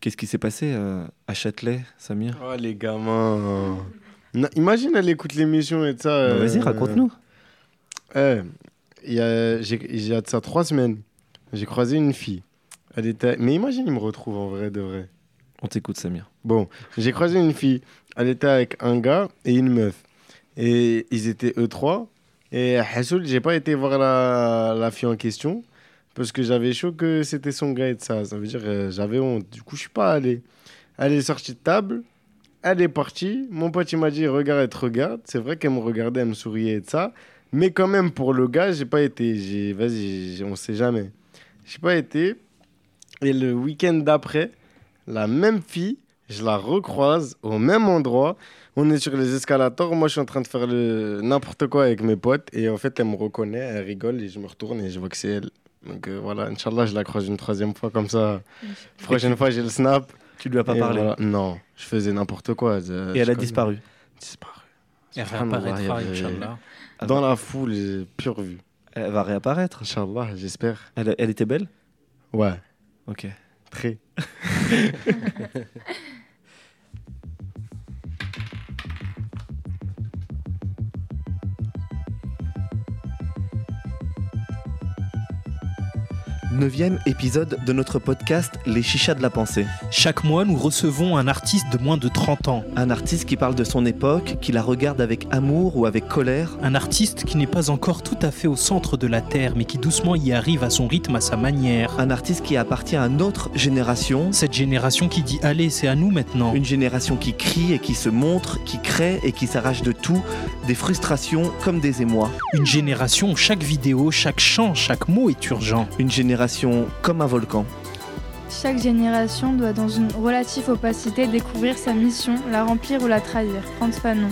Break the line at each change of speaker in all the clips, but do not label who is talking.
Qu'est-ce qui s'est passé euh, à Châtelet, Samir
Oh, les gamins. Non, imagine, elle écoute l'émission et tout ça.
Bah, Vas-y,
euh,
raconte-nous.
Eh, il y a, j'ai, il y a de ça trois semaines, j'ai croisé une fille. Elle était... Mais imagine, il me retrouve en vrai de vrai.
On t'écoute, Samir.
Bon, j'ai croisé une fille. Elle était avec un gars et une meuf. Et ils étaient eux trois. Et à Hassoul, j'ai pas été voir la, la fille en question parce que j'avais chaud que c'était son gars et de ça. Ça veut dire euh, j'avais honte. Du coup, je suis pas allé. Elle est sortie de table. Elle est partie. Mon pote, il m'a dit Regarde, elle regarde. C'est vrai qu'elle me regardait, elle me souriait et ça. Mais quand même, pour le gars, j'ai pas été. Vas-y, on sait jamais. J'ai pas été. Et le week-end d'après, la même fille, je la recroise au même endroit. On est sur les escalators. Moi, je suis en train de faire n'importe quoi avec mes potes. Et en fait, elle me reconnaît, elle rigole et je me retourne et je vois que c'est elle. Donc euh, voilà, Inch'Allah, je la croise une troisième fois comme ça. Prochaine fois, j'ai le snap.
Tu lui as pas
Et
parlé.
voilà. Non, je faisais n'importe quoi. Je-
Et elle a
connais-
disparu.
Disparu.
Elle réapparaîtra,
avait-
Inch'Allah.
Dans la foule, j'ai pure vue.
Elle va réapparaître.
Inch'Allah, j'espère.
Elle, elle était belle?
Ouais,
Ok.
très.
Neuvième épisode de notre podcast Les Chichas de la Pensée.
Chaque mois, nous recevons un artiste de moins de 30 ans.
Un artiste qui parle de son époque, qui la regarde avec amour ou avec colère.
Un artiste qui n'est pas encore tout à fait au centre de la Terre, mais qui doucement y arrive à son rythme, à sa manière.
Un artiste qui appartient à notre génération.
Cette génération qui dit Allez, c'est à nous maintenant.
Une génération qui crie et qui se montre, qui crée et qui s'arrache de tout, des frustrations comme des émois.
Une génération où chaque vidéo, chaque chant, chaque mot est urgent.
Une génération comme un volcan.
Chaque génération doit, dans une relative opacité, découvrir sa mission, la remplir ou la trahir. Franz Fanon.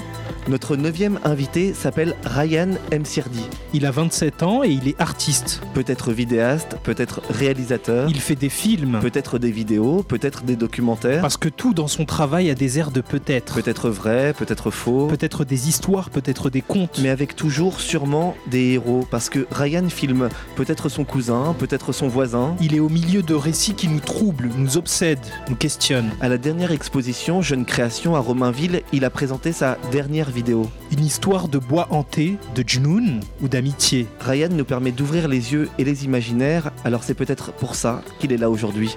Notre neuvième invité s'appelle Ryan Msirdi.
Il a 27 ans et il est artiste.
Peut-être vidéaste, peut-être réalisateur,
Il fait des films.
peut-être des vidéos, peut-être des documentaires,
Parce que tout dans son travail a des airs de peut-être.
peut-être vrai, peut-être faux.
Peut-être des histoires, peut-être des contes.
mais avec toujours sûrement des héros, parce que Ryan filme peut-être son cousin, peut-être son voisin.
Il est au milieu de récits qui nous troublent, nous obsèdent, nous questionnent.
À la dernière exposition Jeune Création à Romainville, il a présenté sa dernière vidéo.
Une histoire de bois hanté, de djnoun ou d'amitié.
Ryan nous permet d'ouvrir les yeux et les imaginaires, alors c'est peut-être pour ça qu'il est là aujourd'hui.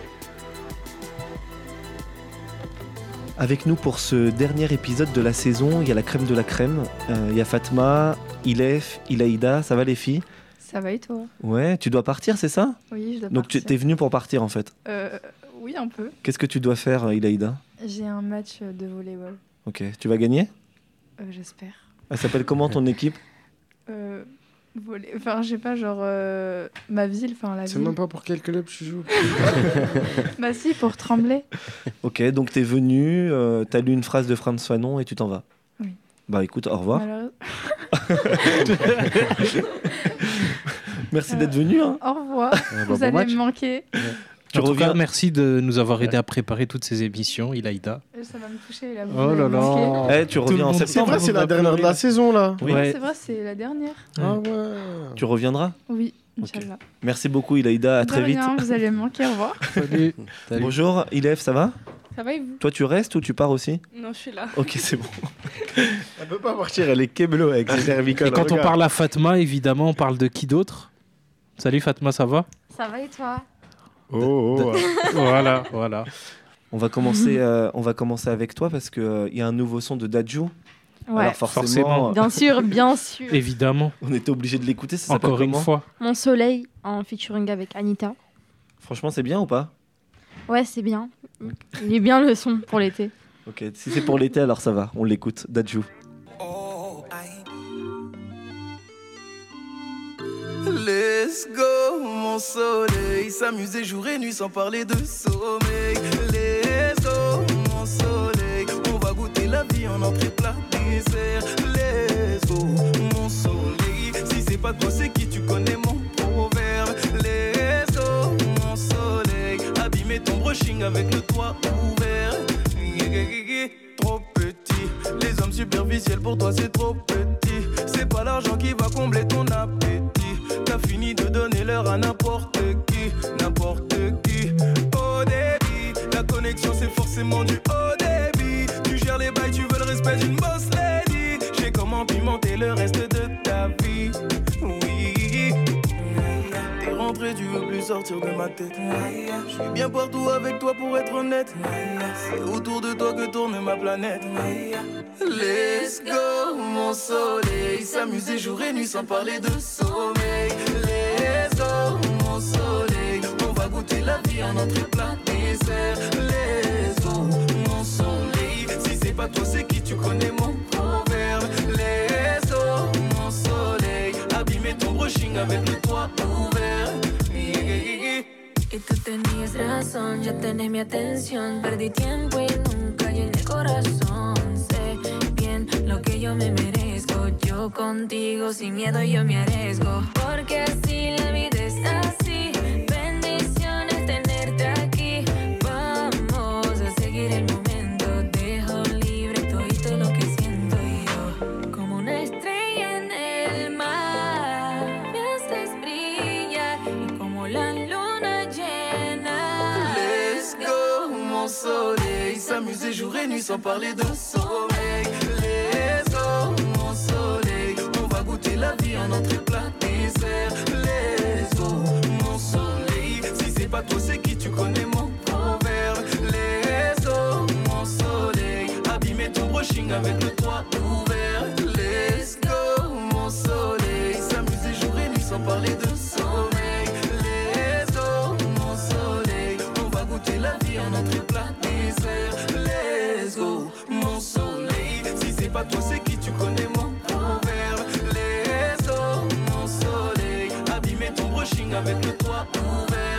Avec nous pour ce dernier épisode de la saison, il y a la crème de la crème, Euh, il y a Fatma, Ilef, Ilaïda, ça va les filles?
Ça va et toi?
Ouais, tu dois partir, c'est ça?
Oui, je dois
Donc tu
partir.
t'es venu pour partir en fait.
Euh, oui, un peu.
Qu'est-ce que tu dois faire, euh, Ilaïda?
J'ai un match de volleyball.
Ok, tu vas gagner?
Euh, J'espère.
Elle s'appelle comment ton équipe?
Euh, volley- Enfin, je sais pas, genre euh, ma ville, enfin la
C'est
ville.
même pas pour quel club tu joues.
Bah si, pour trembler.
Ok, donc t'es venu, euh, t'as lu une phrase de Franz Fanon et tu t'en vas.
Oui.
Bah écoute, au revoir.
Malheureux-
Merci
Euh,
d'être venu. hein.
Au revoir.
bah,
Vous allez me manquer.
En tout
reviens-
cas, merci de nous avoir aidé à préparer toutes ces émissions, Ilaïda.
Euh, Ça va me toucher là.
Oh là
manquer.
là.
Eh, tu
Tout le
reviens en
monde-
C'est
septembre.
vrai, c'est la dernière de la saison là.
Oui.
Ouais.
C'est vrai, c'est la dernière.
Ah ouais.
Tu reviendras
Oui,
Ok.
Inch'Allah.
Merci beaucoup, Ilaïda. À
De
très vite.
rien, vous allez me manquer. Au revoir.
Salut.
Bonjour, Ilef, ça va?
Ça va et vous?
Toi, tu restes ou tu pars aussi?
Non, je suis là.
Ok, c'est bon.
Elle peut pas partir, elle est keblo avec ses cervicales.
Et quand on parle à Fatma, évidemment, on parle de qui d'autre? Salut Fatma, ça va?
Ça va et toi?
Oh, oh.
Voilà, voilà.
On va commencer, euh, on va commencer avec toi parce qu'il y a un nouveau son de Dadju.
Ouais.
Alors forcément,
forcément.
euh,
Bien sûr, bien sûr.
Évidemment,
on était obligé de l'écouter. Ça
encore une
comment
fois.
Mon soleil en featuring avec Anita.
Franchement, c'est bien ou pas?
Ouais, c'est bien. Il est bien le son pour l'été.
Ok, si c'est pour l'été, alors ça va. On l'écoute. Dadju.
S'amuser jour et nuit sans parler de sommeil. Let's go, mon soleil. On va goûter la vie en entrée plat dessert. Let's go, mon soleil. Si c'est pas toi, c'est qui tu connais mon proverbe. Let's go, mon soleil. Abîmer ton brushing avec le toit ouvert. Trop petit. Les hommes superficiels pour toi, c'est trop petit. C'est pas l'argent qui va combler ton appétit. T'as fini de donner l'heure à n'importe qui, connexion forcément du haut débit. Tu gères les bails, tu veux le respect d'une boss lady. J'ai comment pimenter le reste de ta vie. Oui. T'es rentré, tu veux plus sortir de ma tête. Je suis bien partout avec toi pour être honnête. C'est autour de toi que tourne ma planète. Let's go, mon soleil. S'amuser jour et nuit sans parler de sommeil. Let's go, mon soleil. Goûter la vie en entrée plat dessert. Let's go, mon soleil. Si c'est pas toi, c'est qui tu connais mon proverbe. Let's go, mon soleil. Abîmer ton brushing avec le toit ouvert.
Y tú tenías razón, ya tenés mi atención. Perdí tiempo y nunca llené el corazón. Sé bien lo que yo me merezco. Yo contigo sin miedo yo me arriesgo. Porque así la vida es así.
S'amuser jour et nuit sans parler de sommeil. Let's go, mon soleil. On va goûter la vie en entrée plat dessert. Let's go, mon soleil. Si c'est pas toi, c'est qui tu connais mon proverbe. Let's go, mon soleil. Abîmer ton brushing avec le toit ouvert. La vie entrée plat dessert. Let's go, mon soleil. Si c'est pas toi, c'est qui tu connais mon proverbe. Let's go, mon soleil. Abîmer ton brushing avec le toit ouvert.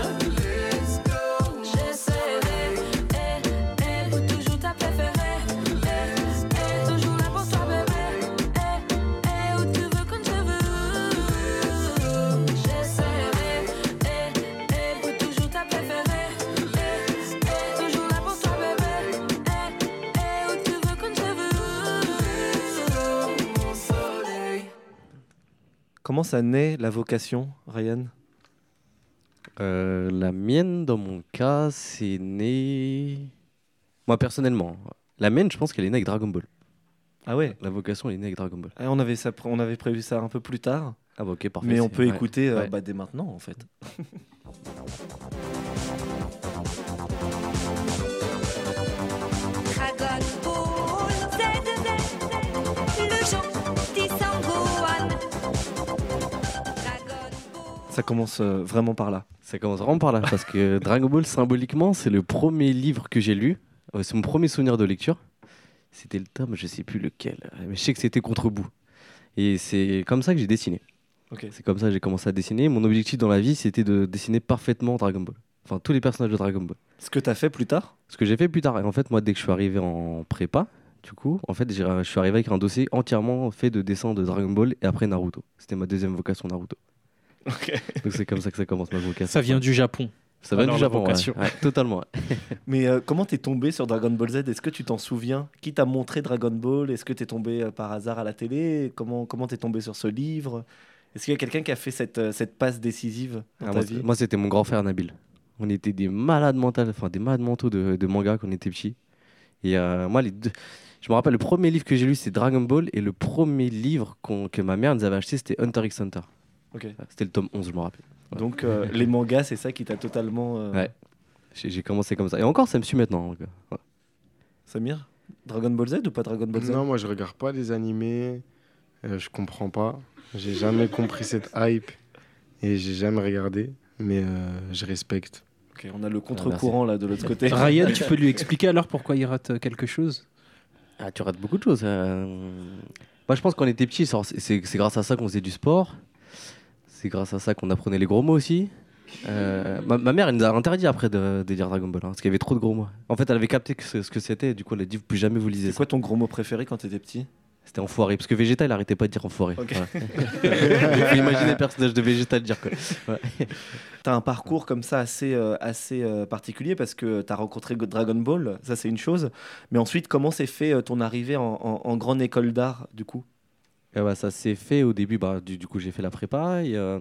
Comment ça naît la vocation, Ryan?
Euh, la mienne, dans mon cas, c'est né. Moi, personnellement, la mienne, je pense qu'elle est née avec Dragon Ball.
Ah ouais?
La vocation, elle est née avec Dragon Ball.
Ah, on avait, ça, on avait prévu ça un peu plus tard,
Ah bah ok, parfait.
mais on peut
ouais.
écouter euh,
Ouais.
bah, dès maintenant en fait. Ça commence euh, vraiment par là.
Ça commence vraiment par là, parce que Dragon Ball, symboliquement, c'est le premier livre que j'ai lu. Euh, C'est mon premier souvenir de lecture. C'était le tome, je sais plus lequel, mais je sais que c'était contre bout. Et c'est comme ça que j'ai dessiné.
Ok.
C'est comme ça que j'ai commencé à dessiner. Mon objectif dans la vie, c'était de dessiner parfaitement Dragon Ball. Enfin, tous les personnages de Dragon Ball.
Ce que tu as fait plus tard?
Ce que j'ai fait plus tard. Et en fait, moi, dès que je suis arrivé en prépa, du coup, en fait, je suis arrivé avec un dossier entièrement fait de dessins de Dragon Ball et après Naruto. C'était ma deuxième vocation Naruto. Donc c'est comme ça que ça commence ma vocation.
Ça vient du Japon.
Ça vient
Alors,
du Japon, ouais. Ouais, totalement.
Mais euh, comment t'es tombé sur Dragon Ball Z? Est-ce que tu t'en souviens? Qui t'a montré Dragon Ball? Est-ce que t'es tombé euh, par hasard à la télé? Comment comment t'es tombé sur ce livre? Est-ce qu'il y a quelqu'un qui a fait cette, euh, cette passe décisive dans
Ah,
ta
moi,
vie?
c'est- moi, c'était mon grand frère Nabil. On était des malades mentaux, enfin des malades mentaux de, de manga quand on était petits. Et euh, moi, les deux, je me rappelle, le premier livre que j'ai lu, c'est Dragon Ball. Et le premier livre que ma mère nous avait acheté, c'était Hunter x Hunter.
Ok.
C'était le tome 11, je me rappelle. Ouais.
Donc euh, les mangas, c'est ça qui t'a totalement. euh,
Ouais. J'ai j'ai commencé comme ça. Et encore, ça me suit maintenant. euh, ouais.
Samir Dragon Ball Z ou pas Dragon Ball Z?
Non, moi je regarde pas les animés, euh, je comprends pas. J'ai jamais compris cette hype et j'ai jamais regardé, mais euh, je respecte.
Ok, on a le contre-courant là de l'autre côté.
Ryan, tu peux lui expliquer alors pourquoi il rate quelque chose?
Ah, tu rates beaucoup de choses. euh. Moi, je pense qu'on était petits, c'est c'est- c'est grâce à ça qu'on faisait du sport. C'est grâce à ça qu'on apprenait les gros mots aussi. Euh, ma, ma mère, elle nous a interdit après de, de dire Dragon Ball, hein, parce qu'il y avait trop de gros mots. En fait, elle avait capté que ce, que c'était, et du coup, elle a dit plus jamais vous lisez
C'est quoi ton gros mot préféré quand t'étais petit?
C'était enfoiré, parce que Vegeta, il arrêtait pas de dire enfoiré.
Ok.
Voilà. Il faut imaginer le personnage de Vegeta le dire quoi. Ouais.
T'as un parcours comme ça assez, euh, assez euh, particulier parce que t'as rencontré Dragon Ball, ça c'est une chose. Mais ensuite, comment s'est fait ton arrivée en, en- en grande école d'art du coup?
Et bah, ça s'est fait au début, bah, du, coup j'ai fait la prépa. Euh,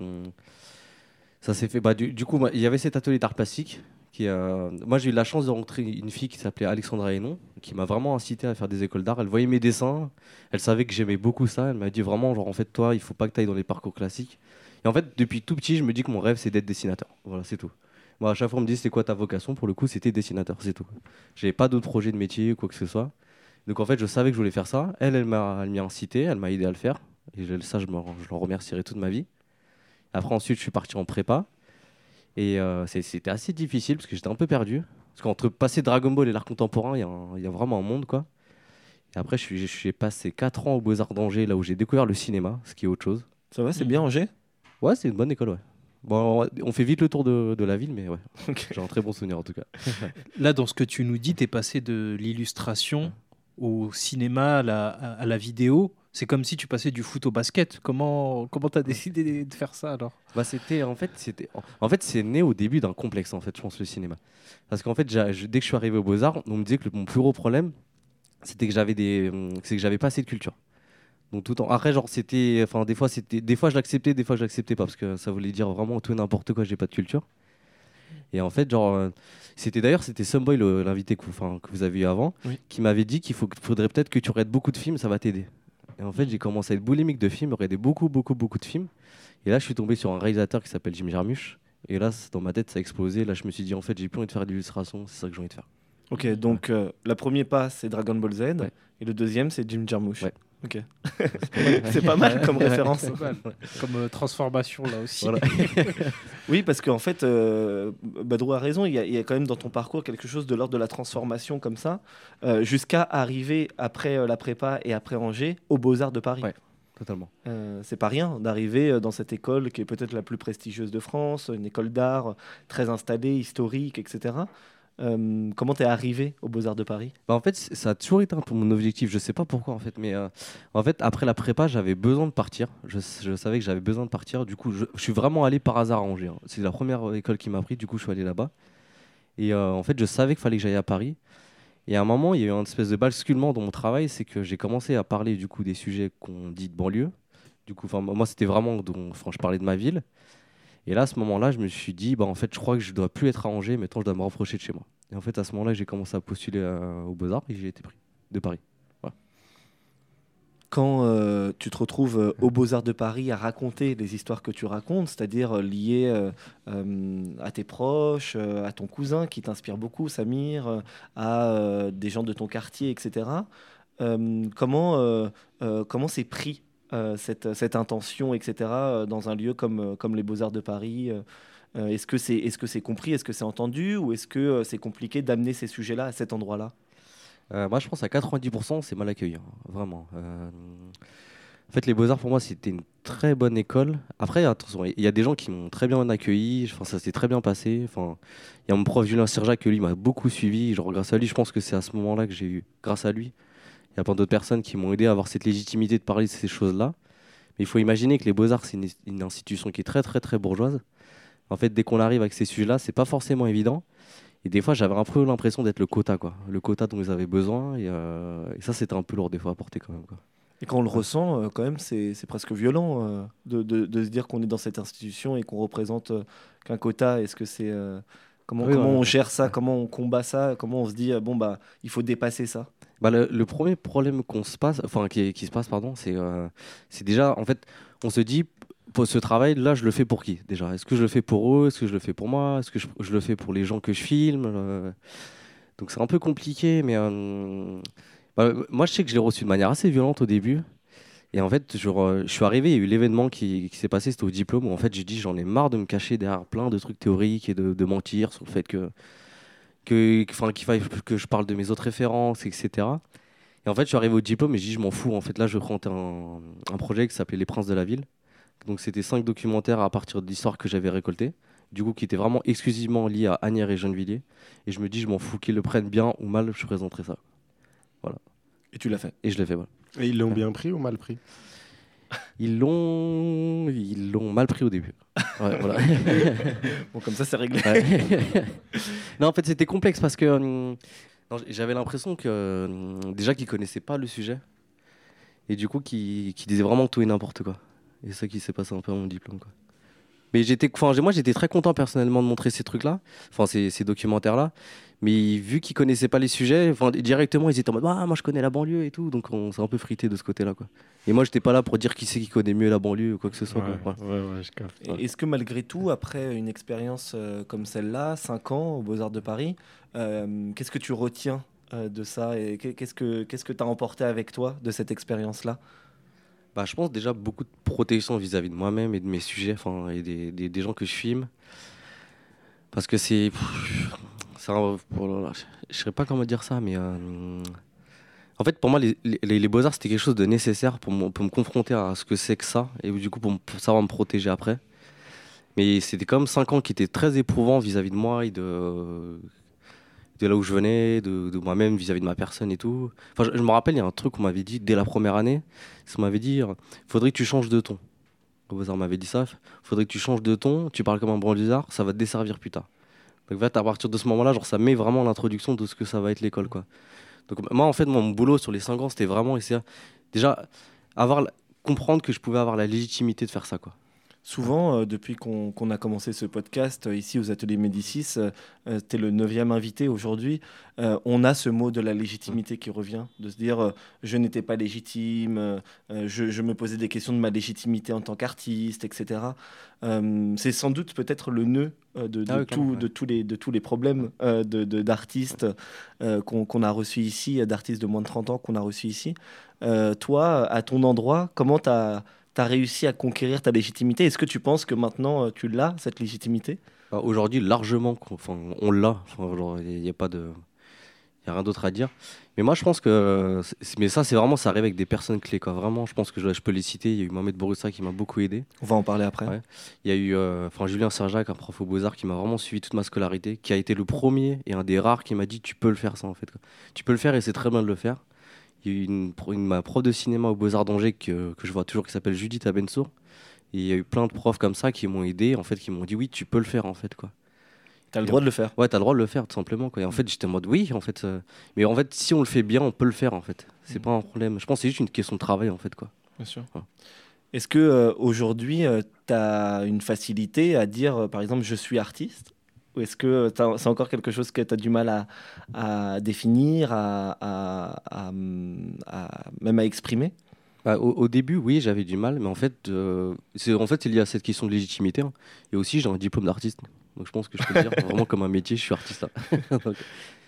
ça s'est fait, bah, du, coup, il y avait cet atelier d'art plastique Qui, euh, moi, j'ai eu la chance de rencontrer une fille qui s'appelait Alexandra Hénon, qui m'a vraiment incité à faire des écoles d'art. Elle voyait mes dessins, elle savait que j'aimais beaucoup ça. Elle m'a dit vraiment, genre, en fait, toi, il faut pas que tu ailles dans les parcours classiques. Et en fait, depuis tout petit, je me dis que mon rêve, c'est d'être dessinateur. Voilà, c'est tout. Moi, à chaque fois, on me dit, c'est quoi ta vocation? Pour le coup, c'était dessinateur, c'est tout. J'avais pas d'autres projets de métier ou quoi que ce soit. Donc, en fait, je savais que je voulais faire ça. Elle, elle m'a incité, elle m'a aidé à le faire. Et je- ça, je, me, je l'en remercierai toute ma vie. Après, ensuite, je suis parti en prépa. Et euh, c'est- c'était assez difficile parce que j'étais un peu perdu. Parce qu'entre passer Dragon Ball et l'art contemporain, il y, a un- il y a vraiment un monde, quoi. Et après, je suis, je suis passé 4 ans aux Beaux-Arts d'Angers, là où j'ai découvert le cinéma, ce qui est autre chose.
Ça va, c'est bien Angers?
Ouais, c'est une bonne école, ouais. Bon, on fait vite le tour de, de la ville, mais ouais. J'ai un très bon souvenir en tout cas.
Là, dans ce que tu nous dis, tu es passé de l'illustration au cinéma, à la, vidéo. C'est comme si tu passais du foot au basket. Comment comment t'as décidé de faire ça alors?
Bah c'était en fait c'était en- fait c'est né au début d'un complexe en fait je pense le cinéma parce qu'en fait dès que je suis arrivé aux Beaux Arts on me disait que mon plus gros problème c'était que j'avais que j'avais pas assez de culture donc tout en après genre c'était enfin des fois des fois je l'acceptais des fois je l'acceptais pas parce que ça voulait dire vraiment tout et n'importe quoi j'ai pas de culture et en fait genre euh, c'était d'ailleurs c'était le- l'invité que, que vous avez eu avant
Oui.
qui m'avait dit qu'il faut faudrait peut-être que tu regardes beaucoup de films ça va t'aider et en fait j'ai commencé à être boulimique de films regarder beaucoup beaucoup beaucoup de films et là, je suis tombé sur un réalisateur qui s'appelle Jim Jarmusch. Et là, dans ma tête, ça a explosé. Là, je me suis dit, en fait, j'ai plus envie de faire de l'illustration. C'est ça que j'ai envie de faire.
Ok, donc euh, le premier pas, c'est Dragon Ball Z.
Ouais.
Et le deuxième, c'est Jim Jarmusch.
Ouais.
Ok. c'est pas mal comme référence.
Comme euh, transformation là aussi.
Voilà.
Oui, parce qu'en fait, euh, Badrou a raison, il y, a, il y a quand même dans ton parcours quelque chose de l'ordre de la transformation comme ça, euh, jusqu'à arriver après euh, la prépa et après Angers aux Beaux-Arts de Paris.
Ouais. Totalement.
Euh, c'est pas rien d'arriver dans cette école qui est peut-être la plus prestigieuse de France, une école d'art très installée, historique, etc. Euh, comment t'es arrivé aux Beaux-Arts de Paris?
Bah, en fait, ça a toujours été un peu mon objectif. Je sais pas pourquoi, en fait. Mais euh, en fait, après la prépa, j'avais besoin de partir. Je, savais que j'avais besoin de partir. Du coup, je, suis vraiment allé par hasard à Angers. hein. C'est la première euh, école qui m'a pris. Du coup, je suis allé là-bas. Et en fait, je savais qu'il fallait que j'aille à Paris. Et à un moment, il y a eu un espèce de basculement dans mon travail. C'est que j'ai commencé à parler du coup des sujets qu'on dit de banlieue. Du coup, moi, c'était vraiment. dont- Enfin, je parlais de ma ville. Et là, à ce moment-là, je me suis dit, bah, en fait, je crois que je dois plus être à Angers, mais je dois me rapprocher de chez moi. Et en fait, à ce moment-là, j'ai commencé à postuler euh, aux Beaux-Arts et j'ai été pris de Paris.
Quand euh, tu te retrouves euh, aux Beaux-Arts de Paris à raconter les histoires que tu racontes, c'est-à-dire euh, liées euh, à tes proches, à ton cousin qui t'inspire beaucoup, Samir, à des gens de ton quartier, etc. comment comment c'est pris cette, cette intention, etc. euh, dans un lieu comme, euh, comme les Beaux-Arts de Paris euh, euh, Est-ce que c'est est -ce c'est compris, est-ce que c'est entendu ou est-ce que euh, c'est compliqué d'amener ces sujets-là à cet endroit-là?
Euh, moi, je pense à 90%, c'est mal accueilli, hein, vraiment. Euh, en fait, les Beaux-Arts, pour moi, c'était une très bonne école. Après, attention, il y a des gens qui m'ont très bien accueilli, enfin, ça s'est très bien passé. Enfin, il y a mon prof Julien Sirjac, que lui m'a beaucoup suivi. Genre, grâce à lui, je pense que c'est à ce moment-là que j'ai eu, grâce à lui, il y a plein d'autres personnes qui m'ont aidé à avoir cette légitimité de parler de ces choses-là. Mais il faut imaginer que les Beaux-Arts, c'est une, une institution qui est très, très, très bourgeoise. En fait, dès qu'on arrive avec ces sujets-là, c'est pas forcément évident. Et des fois, j'avais un peu l'impression d'être le quota, quoi. Le quota dont ils avaient besoin. Et, euh, et ça, c'était un peu lourd des fois à porter quand même, quoi.
Et quand on le ressent, euh, quand même, c'est presque violent euh, de, de- de se dire qu'on est dans cette institution et qu'on représente qu'un quota. Est-ce que c'est comment,
Oui,
comment
ouais.
on gère ça? Comment on combat ça? Comment on se dit bon bah il faut dépasser ça?
Bah, le, premier problème qu'on se passe, enfin qui, se passe, pardon, c'est euh, c'est déjà, en fait, on se dit, ce travail, là, je le fais pour qui déjà? Est-ce que je le fais pour eux? Est-ce que je le fais pour moi? Est-ce que je, le fais pour les gens que je filme? Euh, Donc c'est un peu compliqué, mais euh, bah, moi, je sais que je l'ai reçu de manière assez violente au début. Et en fait, je suis arrivé, il y a eu l'événement qui, s'est passé, c'était au diplôme, où en fait, j'ai dit, j'en ai marre de me cacher derrière plein de trucs théoriques et de mentir sur le fait que que, enfin, qu'il faille que je parle de mes autres références, etc. Et en fait, je suis arrivé au diplôme et je dis, je m'en fous. En fait, là, je prends un, un projet qui s'appelait Les Princes de la Ville. Donc, c'était cinq documentaires à partir d'histoires que j'avais récoltées, du coup, qui étaient vraiment exclusivement liés à Agnières et Gennevilliers. Et je me dis, je m'en fous qu'ils le prennent bien ou mal, je présenterai ça.
Et tu l'as fait.
Et je l'ai fait, voilà.
Et ils l'ont bien pris ou mal pris?
Ils l'ont, ils l'ont mal pris au début. Ouais, voilà.
Bon comme ça c'est réglé.
Ouais. non, en fait, c'était complexe parce que hum, j'avais l'impression que hum, déjà qu'ils connaissaient pas le sujet et du coup qu'ils disaient vraiment tout et n'importe quoi. Et c'est ça qui s'est passé un peu à mon diplôme. Quoi. Mais j'étais, enfin, moi j'étais très content personnellement de montrer ces trucs-là, enfin ces, ces documentaires-là. Mais vu qu'ils connaissaient pas les sujets, enfin, directement ils étaient en mode ah moi je connais la banlieue et tout, donc on s'est un peu frité de ce côté-là quoi. Et moi j'étais pas là pour dire qui c'est qui connaît mieux la banlieue ou quoi que ce soit.
Ouais,
quoi. Voilà.
ouais, ouais, je capte.
Et Est-ce que malgré tout, après une expérience euh, comme celle-là, 5 ans aux Beaux-Arts de Paris, euh, qu'est-ce que tu retiens euh, de ça et qu'est- qu'est-ce que qu'est-ce que tu as emporté avec toi de cette expérience-là?
Bah, je pense déjà beaucoup de protection vis-à-vis de moi-même et de mes sujets, et des, des, gens que je filme. Parce que c'est. oh je je sais pas comment dire ça, mais. euh, en fait, pour moi, les, les, beaux-arts, c'était quelque chose de nécessaire pour, pour me confronter à ce que c'est que ça, et du coup, pour, savoir me protéger après. Mais c'était quand même 5 ans qui étaient très éprouvants vis-à-vis de moi et de, de là où je venais, de, de moi-même vis-à-vis de ma personne et tout. Enfin, je, me rappelle, il y a un truc qu'on m'avait dit dès la première année. On m'avait dit, faudrait que tu changes de ton. Au Beaux-Arts m'avait dit ça. Faudrait que tu changes de ton. Tu parles comme un banlieusard, ça va te desservir plus tard. Donc, en fait, à partir de ce moment-là, genre, ça met vraiment l'introduction de ce que ça va être l'école, quoi. Donc, moi, en fait, mon boulot sur les 5 ans, c'était vraiment essayer, déjà, avoir, comprendre que je pouvais avoir la légitimité de faire ça, quoi.
Souvent, euh, depuis qu'on a commencé ce podcast euh, ici aux ateliers Médicis, euh, tu es le neuvième invité aujourd'hui, euh, on a ce mot de la légitimité qui revient, de se dire euh, je n'étais pas légitime, euh, euh, je, je me posais des questions de ma légitimité en tant qu'artiste, etc. Euh, C'est sans doute peut-être le nœud euh, de, de
Ah
tout-
ouais.
de tous, les, de tous les problèmes euh, d'artistes euh, qu'on a reçus ici, d'artistes de moins de 30 ans qu'on a reçus ici. Euh, toi, à ton endroit, comment tu as tu as réussi à conquérir ta légitimité. Est-ce que tu penses que maintenant euh, tu l'as, cette légitimité?
Bah, Aujourd'hui, largement, enfin, on l'a. Il n'y a pas de. Il a rien d'autre à dire. Mais moi, je pense que. c'est- Mais ça, c'est vraiment, ça arrive avec des personnes clés. Quoi. Vraiment, je pense que je, je peux les citer. Il y a eu Mohamed Bourissa qui m'a beaucoup aidé.
On va en parler après.
Ouais. Il y a eu euh, Julien Serjac, un prof aux Beaux-Arts, qui m'a vraiment suivi toute ma scolarité, qui a été le premier et un des rares qui m'a dit Tu peux le faire, ça, en fait. quoi. Tu peux le faire et c'est très bien de le faire. Il y a eu une, une- ma prof de cinéma aux Beaux-Arts d'Angers que, que je vois toujours, qui s'appelle Judith Abensour. Et il y a eu plein de profs comme ça qui m'ont aidé, en fait, qui m'ont dit Oui, tu peux le faire, en fait. quoi.
Tu as le droit de le faire.
Ouais, t'as le droit de le faire, tout simplement. Quoi. Et en fait, j'étais en mode oui, en fait. euh, Mais en fait, si on le fait bien, on peut le faire, en fait. C'est
Mm.
pas un problème. Je pense que c'est juste une question de travail, en fait. Quoi.
Bien sûr.
Ouais.
Est-ce que euh, aujourd'hui, tu as une facilité à dire, euh, par exemple, je suis artiste? Ou est-ce que euh, c'est encore quelque chose que tu as du mal à, à définir, à, à- à, à- même à exprimer?
Bah, au, au début, oui, j'avais du mal, mais en fait, euh, c'est en fait, il y a cette question de légitimité. hein. Et aussi, j'ai un diplôme d'artiste. Donc, je pense que je peux dire vraiment comme un métier, je suis artiste. là. Donc,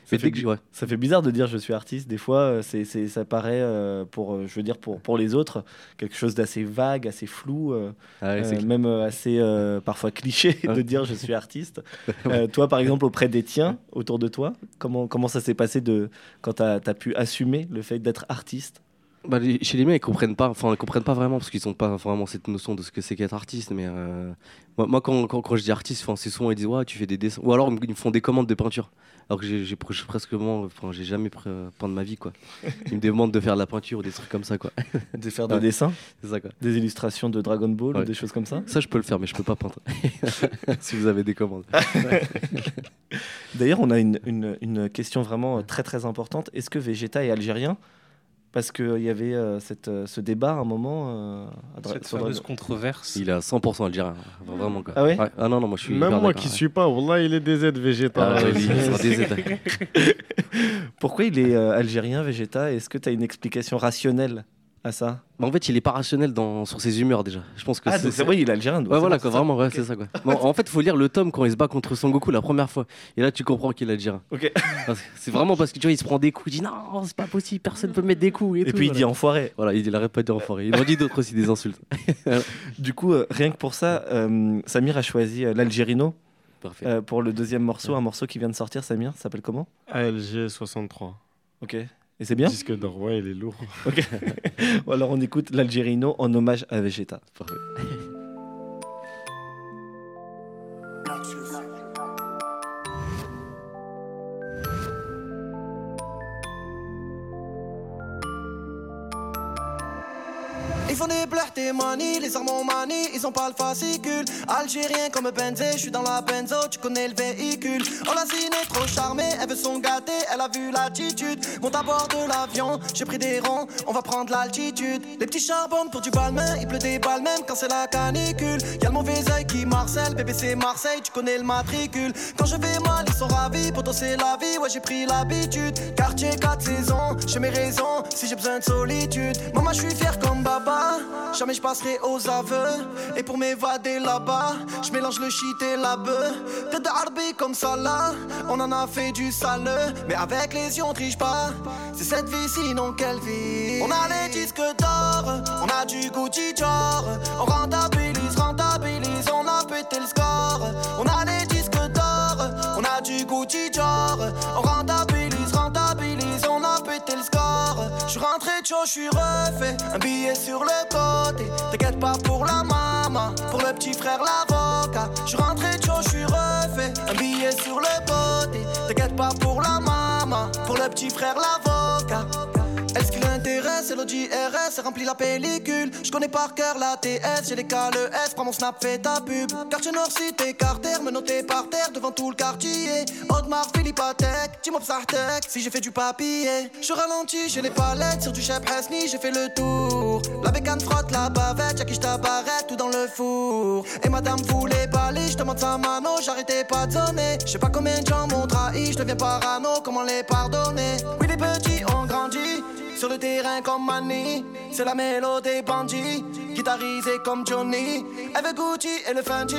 fait
que ouais.
Ça fait bizarre de dire je suis artiste. Des fois, euh, c'est, ça paraît, euh, pour, euh, je veux dire, pour, pour les autres, quelque chose d'assez vague, assez flou, euh,
Ah ouais,
euh, même assez parfois cliché de dire je suis artiste. Toi, par exemple, auprès des tiens, autour de toi, comment, comment ça s'est passé de, quand tu as, pu assumer le fait d'être artiste?
Bah, les- chez les miens, ils comprennent pas, enfin, ils comprennent pas vraiment parce qu'ils ont pas vraiment cette notion de ce que c'est qu'être artiste. Mais euh, moi, moi, quand, quand, quand je dis artiste, c'est souvent ils disent ouais, tu fais des dessins, ou alors ils me font des commandes de peinture. Alors que j'ai j'ai pr- j'ai presque, enfin, j'ai jamais peint de ma vie, quoi. Ils me demandent de faire de la peinture ou des trucs comme ça, quoi.
De faire des
Ouais.
dessins,
C'est ça, quoi.
des illustrations de Dragon Ball ou des choses comme ça
Ça, je peux le faire, mais je peux pas peindre. si vous avez des commandes.
D'ailleurs, on a une, une- une question vraiment euh, très très importante. Est-ce que Vegeta est algérien? Parce qu'il y avait euh, cette, euh, ce débat à un moment. euh,
Cette fameuse
Dragon-
controverse.
Il est à 100% algérien, enfin, vraiment, quoi.
Ah ouais
Ah non, non, moi je suis.
Même moi qui
ouais.
suis pas, Wallah, il est des aides végétales.
Ah ouais.
Pourquoi il est euh, algérien, Vegeta Est-ce que tu as une explication rationnelle? À ça
Mais en fait, il est pas rationnel dans, sur ses humeurs déjà. Je pense que
Ah,
c'est.
vrai, il est algérien.
Ouais, voilà, quoi, vraiment, ouais, c'est ça, quoi. Bon, en fait, il faut lire le tome quand il se bat contre Son Goku la première fois. Et là, tu comprends qu'il est algérien.
Ok.
Parce que C'est vraiment parce que tu vois, il se prend des coups, il dit non, c'est pas possible, personne peut mettre des coups. Et,
Et
tout,
puis il dit enfoiré.
Voilà, il, il arrête pas de dire enfoiré. Il en dit d'autres aussi, des insultes.
Du coup, euh, rien que pour ça, euh, Samir a choisi euh, l'Algérino
Parfait.
euh, pour le deuxième morceau,
Ouais.
un morceau qui vient de sortir. Samir, ça s'appelle comment?
ALG 63.
Ok. Et c'est bien?
Disque d'or, ouais, il est lourd.
Ok. Bon, Alors on écoute l'Algérino en hommage à Vegeta.
Parfait.
Ils font des pleurs, tes manies, les armes ont manie, ils ont pas le fascicule. Algérien comme Benzé, je suis dans la benzo, tu connais le véhicule. Oh la zine trop charmée, elle veut son gâté, elle a vu l'attitude. Monte à bord de l'avion, j'ai pris des ronds, on va prendre l'altitude. Les petits charbons pour du balmain, il pleut des balles même quand c'est la canicule. Y'a le mauvais œil qui marcelle, bébé c'est Marseille, tu connais le matricule. Quand je vais mal, ils sont ravis, pour c'est la vie, ouais j'ai pris l'habitude. Quartier 4 saisons, j'ai mes raisons, si j'ai besoin de solitude. Maman, je suis fier comme Baba, jamais je passerai aux aveux. Et pour m'évader là-bas, je mélange le shit et la bœuf. Tête de Harbi comme ça là, on en a fait du sale. Mais avec les yeux, on triche pas. C'est cette vie, sinon quelle vie? On a les disques d'or, on a du Gucci Dior. On rentabilise, rentabilise, on a pété le score. On a les disques d'or, on a du Gucci Dior. On rentabilise, je suis refait. Un billet sur le côté. T'inquiète pas pour la maman, pour le petit frère l'avocat. Je rentré chaud, je suis refait. Un billet sur le côté. T'inquiète pas pour la maman, pour le petit frère l'avocat. Est-ce qu'il l'intéresse C'est l'OJRS, c'est rempli la pellicule. Je connais par cœur la TS, j'ai les K, le S, prends mon snap, fais ta pub. Quartier Nord, cité, Carter, me noter par terre devant tout le quartier. Audemars, Philippe Atek, Tim Psartek, si j'ai fait du papier. Je ralentis, j'ai les palettes, sur du chef Hesni, j'ai fait le tour. La bécane frotte la bavette, y'a qui j't'apparais, tout dans le four. Et madame voulait baler, je demande sa mano, j'arrêtais pas de sonner. Je sais pas combien de gens m'ont trahi, je deviens parano, comment les pardonner? Sur le terrain comme Manny, c'est la mélodie des bandits. Guitarisée comme Johnny, elle veut Gucci et le Fendi.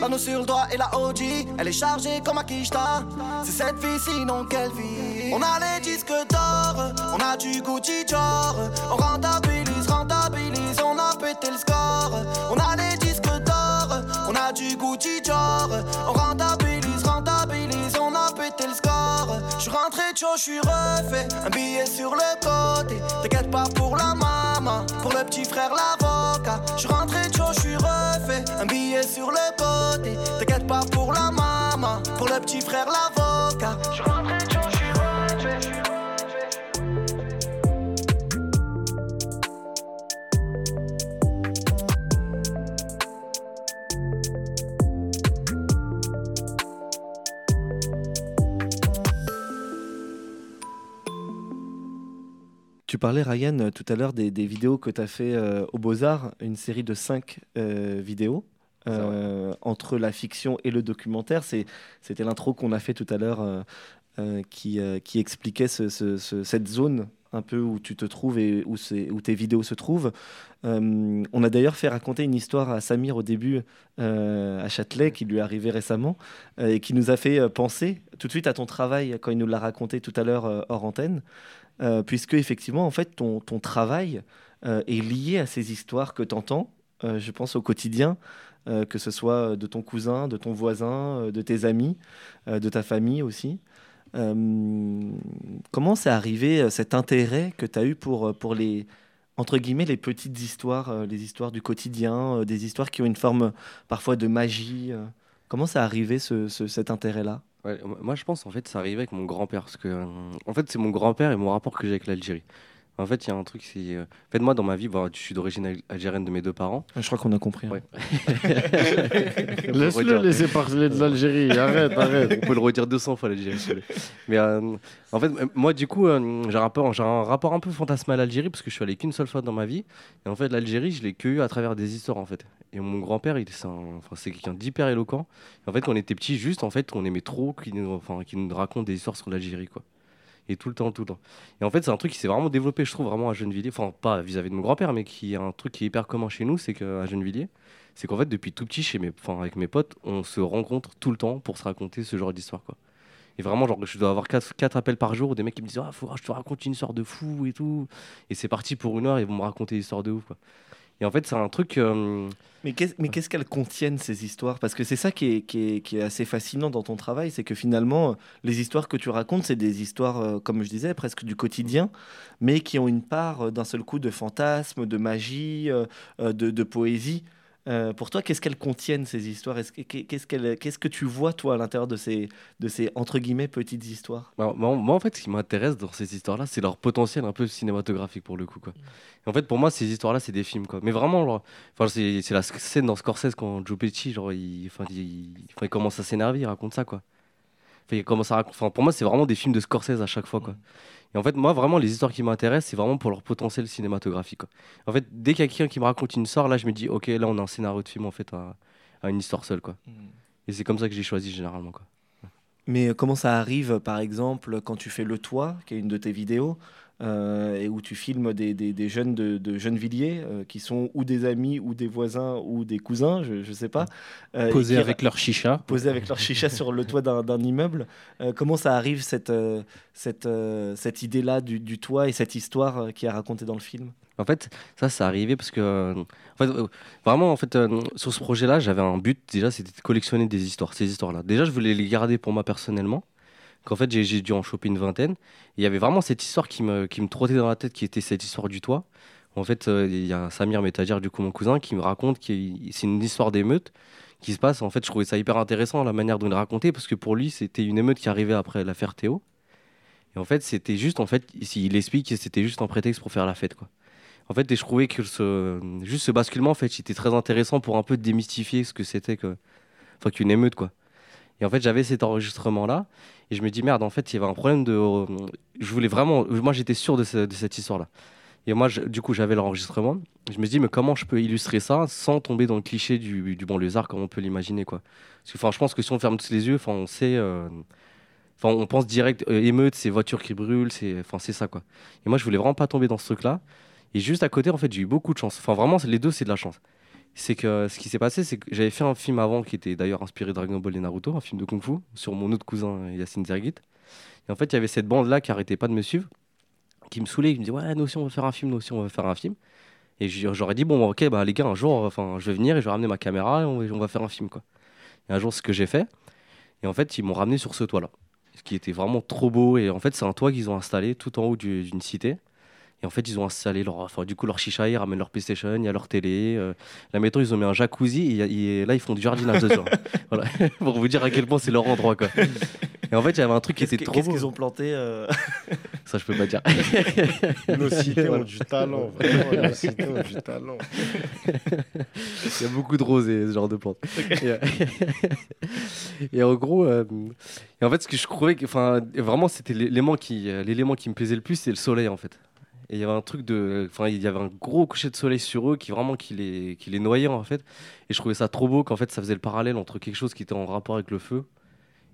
L'anneau sur le doigt et la OG, elle est chargée comme Akishta. C'est cette vie, sinon quelle vie? On a les disques d'or, on a du Gucci Dior. On rentabilise, rentabilise, on a pété le score. On a les disques d'or, on a du Gucci je suis refait. Un billet sur le côté. T'inquiète pas pour la maman, pour le petit frère l'avocat. Je rentré chaud, je suis refait. Un billet sur le côté. T'inquiète pas pour la maman, pour le petit frère l'avocat.
Parlais, Ryan, euh, tout à l'heure des, des vidéos que tu as fait euh, au Beaux-Arts, une série de cinq euh, vidéos euh, entre la fiction et le documentaire. C'était l'intro qu'on a fait tout à l'heure qui, qui expliquait ce- ce- ce- cette zone un peu où tu te trouves et où, tes vidéos se trouvent. Euh, on a d'ailleurs fait raconter une histoire à Samir au début euh, à Châtelet qui lui est arrivée récemment euh, et qui nous a fait penser tout de suite à ton travail quand il nous l'a raconté tout à l'heure hors antenne. Puisque effectivement, en fait, ton, ton travail est lié à ces histoires que tu entends, je pense, au quotidien, que ce soit de ton cousin, de ton voisin, de tes amis, de ta famille aussi. Euh, comment c'est arrivé euh, cet intérêt que tu as eu pour, euh, pour les, entre guillemets, les petites histoires, les histoires du quotidien, des histoires qui ont une forme parfois de magie. Comment c'est arrivé ce, ce- cet intérêt-là?
Moi je pense en fait ça arrivait avec mon grand-père parce que en fait c'est mon grand-père et mon rapport que j'ai avec l'Algérie. En fait, il y a un truc, c'est. euh, En fait, moi, dans ma vie, bon, je suis d'origine al- algérienne de mes deux parents.
Je crois qu'on a compris. hein.
Ouais.
Laisse-le laisser parler de l'Algérie. Arrête, arrête.
On peut le redire 200 fois l'Algérie. Mais euh, en fait, moi, du coup, euh, j'ai un, rapport- un rapport un peu fantasmé à l'Algérie parce que je suis allé qu'une seule fois dans ma vie. Et en fait, l'Algérie, je l'ai que eu à travers des histoires, en fait. Et mon grand-père, il c'est un- enfin, c'est quelqu'un d'hyper éloquent. Et en fait, quand on était petit, juste, en fait, on aimait trop qu'il nous, enfin, nous raconte des histoires sur l'Algérie, quoi. Et tout le temps, tout le temps. Et en fait, c'est un truc qui s'est vraiment développé, je trouve, vraiment à Gennevilliers. Enfin, pas vis-à-vis de mon grand-père, mais qui est un truc qui est hyper commun chez nous, c'est qu'à Gennevilliers, c'est qu'en fait, depuis tout petit, chez mes, enfin, avec mes potes, on se rencontre tout le temps pour se raconter ce genre d'histoire, quoi. Et vraiment, genre, je dois avoir 4, appels par jour où des mecs qui me disent Ah, faut, je te raconte une histoire de fou et tout. Et c'est parti pour une heure, ils vont me raconter des histoires de ouf, quoi. Et en fait, c'est un truc. euh,
Mais qu'est-ce qu'elles contiennent, ces histoires? Parce que c'est ça qui est, qui, est, qui est assez fascinant dans ton travail, c'est que finalement, les histoires que tu racontes, c'est des histoires, euh, comme je disais, presque du quotidien, mais qui ont une part euh, d'un seul coup de fantasme, de magie, de, de poésie. Euh, pour toi, qu'est-ce qu'elles contiennent ces histoires? Est-ce que- Qu'est-ce que tu vois toi à l'intérieur de ces, de ces entre guillemets petites histoires?
Bah, moi, en fait, ce qui m'intéresse dans ces histoires-là, c'est leur potentiel un peu cinématographique pour le coup. Quoi. Et en fait, pour moi, ces histoires-là, c'est des films. Quoi. Mais vraiment, c'est la sc- scène dans Scorsese quand Joe Pesci, genre, il, enfin, il, commence à s'énerver, il raconte ça. Quoi. Enfin, il commence à rac- enfin, pour moi, c'est vraiment des films de Scorsese à chaque fois. Quoi. Et en fait, moi, vraiment, les histoires qui m'intéressent, c'est vraiment pour leur potentiel cinématographique. Quoi. En fait, dès qu'il y a quelqu'un qui me raconte une histoire, là, je me dis, ok, là, on a un scénario de film en fait à, à une histoire seule. Quoi. Et c'est comme ça que j'ai choisi généralement. Quoi.
Mais euh, comment ça arrive, par exemple, quand tu fais Le Toit, qui est une de tes vidéos, et où tu filmes des, des- des jeunes de, de Gennevilliers, euh, qui sont ou des amis, ou des voisins, ou des cousins, je ne sais pas. euh,
Posés avec leur chicha.
Posés avec leur chicha sur le toit d'un d'un immeuble. Euh, comment ça arrive, cette, euh, cette, euh, cette idée-là du, du toit et cette histoire euh, qui est racontée dans le film?
En fait, ça, c'est arrivé parce que, euh, en fait, euh, vraiment, en fait, euh, sur ce projet-là, j'avais un but déjà, c'était de collectionner des histoires, ces histoires-là. Déjà, je voulais les garder pour moi personnellement. Qu'en fait, j'ai- dû en choper une vingtaine. Il y avait vraiment cette histoire qui me, qui me trottait dans la tête, qui était cette histoire du toit. En fait, euh, il y a Samir Métagère, du coup, mon cousin, qui me raconte que c'est une histoire d'émeute qui se passe. En fait, je trouvais ça hyper intéressant, la manière dont il racontait, parce que pour lui, c'était une émeute qui arrivait après l'affaire Théo. Et en fait, c'était juste, en fait, il explique que c'était juste un prétexte pour faire la fête, quoi. En fait, je trouvais que ce, juste ce basculement, en fait, c'était très intéressant pour un peu démystifier ce que c'était enfin, qu'une émeute, quoi. Et en fait, j'avais cet enregistrement-là, et je me dis merde, en fait, il y avait un problème de, euh, je voulais vraiment, moi, j'étais sûr de, ce- de cette histoire-là. Et moi, du coup, j'avais l'enregistrement. Je me dis, mais comment je peux illustrer ça sans tomber dans le cliché du, du banlieusard, comme on peut l'imaginer, quoi. Parce que, enfin, je pense que si on ferme tous les yeux, enfin, on sait. euh, on pense direct euh, émeute, c'est voitures qui brûlent, c'est, enfin, c'est ça quoi. Et moi, je voulais vraiment pas tomber dans ce truc-là. Et juste à côté, en fait, j'ai eu beaucoup de chance. Enfin, vraiment, les deux, c'est de la chance. C'est que ce qui s'est passé, c'est que j'avais fait un film avant qui était d'ailleurs inspiré de Dragon Ball et Naruto, un film de Kung Fu, sur mon autre cousin euh, Yacine Zergit. Et en fait, il y avait cette bande-là qui arrêtait pas de me suivre, qui me saoulait, qui me disait Ouais, nous aussi, on va faire un film, nous aussi, on va faire un film. Et j'aurais dit Bon, ok, bah les gars, un jour, enfin, je vais venir et je vais ramener ma caméra et on va, faire un film, quoi. Et un jour, ce que j'ai fait. Et en fait, ils m'ont ramené sur ce toit-là ce qui était vraiment trop beau. Et en fait, c'est un toit qu'ils ont installé tout en haut du- d'une cité. Et en fait, ils ont installé leur, enfin, du coup, leur chicha, ils ramènent leur PlayStation, il y a leur télé. euh, là, maintenant, ils ont mis un jacuzzi et, là, ils font du jardinage dedans. Voilà. Pour vous dire à quel point c'est leur endroit, quoi. Et en fait, il y avait un truc qui était
que-
trop
qu'est-ce qu'ils ont planté euh,
Ça, je peux pas dire.
Nos cités ont du talent, vraiment, nos cités ont du talent.
Il y a beaucoup de roses et ce genre de plantes. Et, euh, et en gros, euh, et en fait, ce que je trouvais, que- enfin, vraiment, c'était l'élément qui, l'élément qui me plaisait le plus, c'est le soleil, en fait. Et il y avait un truc de, enfin, il y avait un gros coucher de soleil sur eux qui vraiment qui les, qui les noyait en fait. Et je trouvais ça trop beau qu'en fait, ça faisait le parallèle entre quelque chose qui était en rapport avec le feu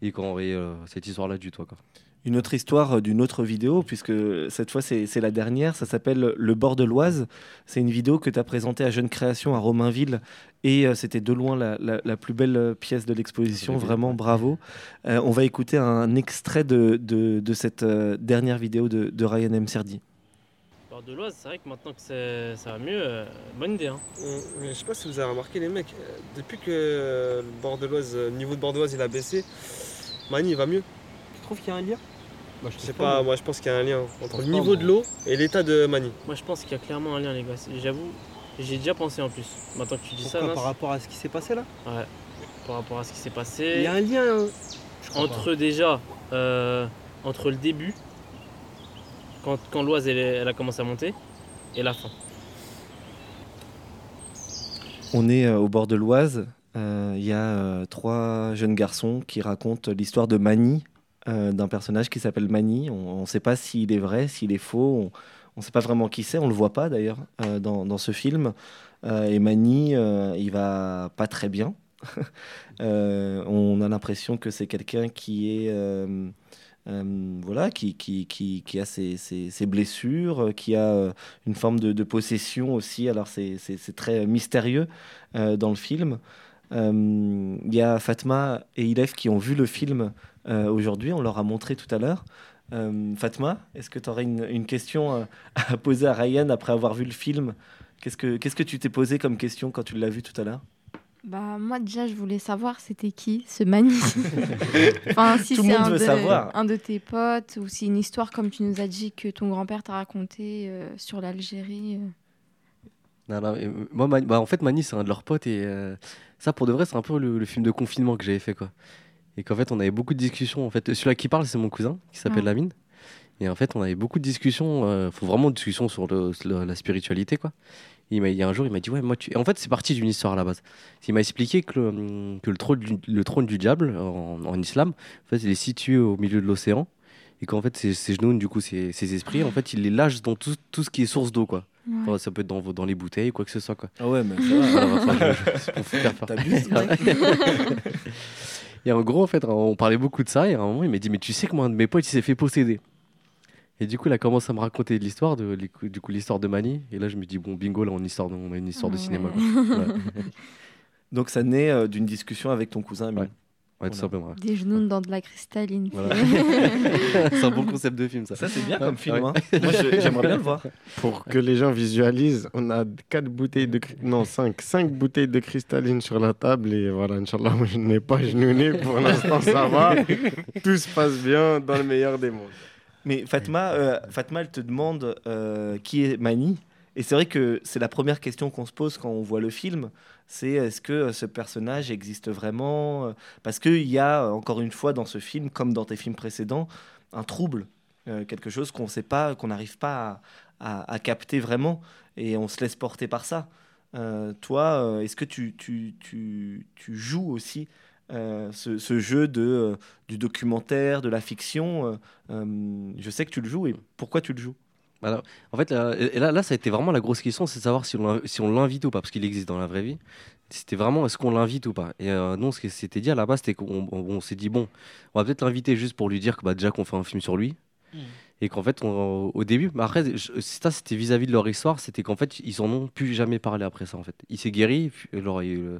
et quand on voyait euh, cette histoire-là du toit. Quoi.
Une autre histoire euh, d'une autre vidéo, puisque cette fois c'est la dernière, ça s'appelle Le bord de l'Oise. C'est une vidéo que tu as présentée à Jeune Création à Romainville et euh, c'était de loin la, la- la plus belle pièce de l'exposition, vraiment bravo. Euh, on va écouter un extrait de, de- de cette dernière vidéo de, de Ryan M. Serdi.
De l'Oise, c'est vrai que maintenant que c'est- ça va mieux, euh, bonne idée. Hein.
Euh, mais je sais pas si vous avez remarqué les mecs, euh, depuis que le bord de l'Oise, le niveau de bord de l'Oise il a baissé, Mani il va mieux.
Tu trouves qu'il y a un lien?
Je sais pas, moi je pense qu'il y a un lien entre le
pas,
niveau
moi.
de l'eau et l'état de Mani.
Moi je pense qu'il y a clairement un lien, les gars. J'avoue, j'ai déjà pensé en plus. Maintenant que tu dis ça, Nas,
par rapport à ce qui s'est passé là?
Ouais, par rapport à ce qui s'est passé.
Il y a un lien. hein.
Entre déjà, euh, entre le début, quand, l'Oise elle, a commencé à monter, et la fin.
On est euh, au bord de l'Oise. Euh, Il y a euh, trois jeunes garçons qui racontent l'histoire de Mani, d'un personnage qui s'appelle Mani. On ne sait pas s'il est vrai, s'il est faux. On ne sait pas vraiment qui c'est. On le voit pas d'ailleurs dans, ce film. Et Mani, il va pas très bien. On a l'impression que c'est quelqu'un qui est euh, voilà, qui, qui, qui, qui a ses, blessures, euh, qui a euh, une forme de, possession aussi. Alors c'est très mystérieux dans le film. Il y a Fatma et Ilef qui ont vu le film aujourd'hui, on leur a montré tout à l'heure. Fatma, est-ce que tu aurais une, une question à poser à Ryan après avoir vu le film? Qu'est-ce que qu'est-ce que tu t'es posé comme question quand tu l'as vu tout à l'heure?
Bah moi déjà je voulais savoir c'était qui ce Mani. enfin si c'est un, de-
savoir.
un de tes potes ou c'est une histoire comme tu nous as dit que ton grand-père t'a raconté euh, sur l'Algérie. euh.
Non, non, mais, euh, moi, Mani- bah, en fait, Mani, c'est un de leurs potes et euh, ça, pour de vrai, c'est un peu le, le film de confinement que j'avais fait, quoi. Et qu'en fait, on avait beaucoup de discussions. En fait, celui-là qui parle, c'est mon cousin qui s'appelle
Ouais.
Lamine. Et en fait, on avait beaucoup de discussions. euh, faut vraiment de discussions sur le- le- la spiritualité, quoi. Il, m'a- il y a un jour, il m'a dit ouais, moi, tu. En fait, c'est parti d'une histoire à la base. Il m'a expliqué que le, que le trône du, le trône du diable en, en islam, en fait, il est situé au milieu de l'océan. Et qu'en fait, ces, ces genoux, du coup, ces, ces esprits, en fait, il les lâche dans tout, tout ce qui est source d'eau, quoi.
Ouais.
Enfin, ça peut être dans, vos- dans les bouteilles, quoi que ce soit, quoi.
Ah ouais, mais ça.
Et en gros, en fait, on parlait beaucoup de ça. Et à un moment, il m'a dit Mais tu sais que moi, un de mes potes, il s'est fait posséder. Et du coup, il a commencé à me raconter de l'histoire, de, du coup, l'histoire de Mani. Et là, je me dis Bon, bingo, là, on, histoire on a une histoire de cinéma.
ouais.
quoi. Ouais.
Donc ça naît euh, d'une discussion avec ton cousin Amine.
Ouais. Ouais, tout simplement. ouais.
Des genoux dans de la cristalline.
Voilà. c'est un bon concept de film, ça.
Ça, c'est bien comme film.
Ouais.
hein. Moi, je- j'aimerais bien le voir.
Pour que les gens visualisent, on a quatre bouteilles de... Non, cinq. Cinq bouteilles de cristalline sur la table. Et voilà, Inch'Allah, moi, je n'ai pas genouné. Pour l'instant, ça va. Tout se passe bien dans le meilleur des mondes.
Mais Fatma, euh, Fatma, elle te demande euh, qui est Mani. Et c'est vrai que c'est la première question qu'on se pose quand on voit le film. C'est est-ce que euh, ce personnage existe vraiment Parce qu'il y a, encore une fois, dans ce film, comme dans tes films précédents, un trouble. euh, quelque chose qu'on sait pas, qu'on n'arrive pas à, à- à capter vraiment. Et on se laisse porter par ça. Toi, est-ce que tu, tu, tu, tu joues aussi euh, ce, ce jeu de, euh, du documentaire, de la fiction euh, euh, Je sais que tu le joues et pourquoi tu le joues?
Alors, en fait, là, et là, là, ça a été vraiment la grosse question, c'est de savoir si on, si on l'invite ou pas, parce qu'il existe dans la vraie vie. C'était vraiment est-ce qu'on l'invite ou pas? Et euh, non, ce qui s'était dit à la base, c'était qu'on on- on s'est dit, bon, on va peut-être l'inviter juste pour lui dire que bah, déjà qu'on fait un film sur lui. Et qu'en fait, on- au début, mais après, je- ça c'était vis-à-vis de leur histoire, c'était qu'en fait, ils en ont plus jamais parlé après ça. En fait, il s'est guéri, puis, genre, il, euh,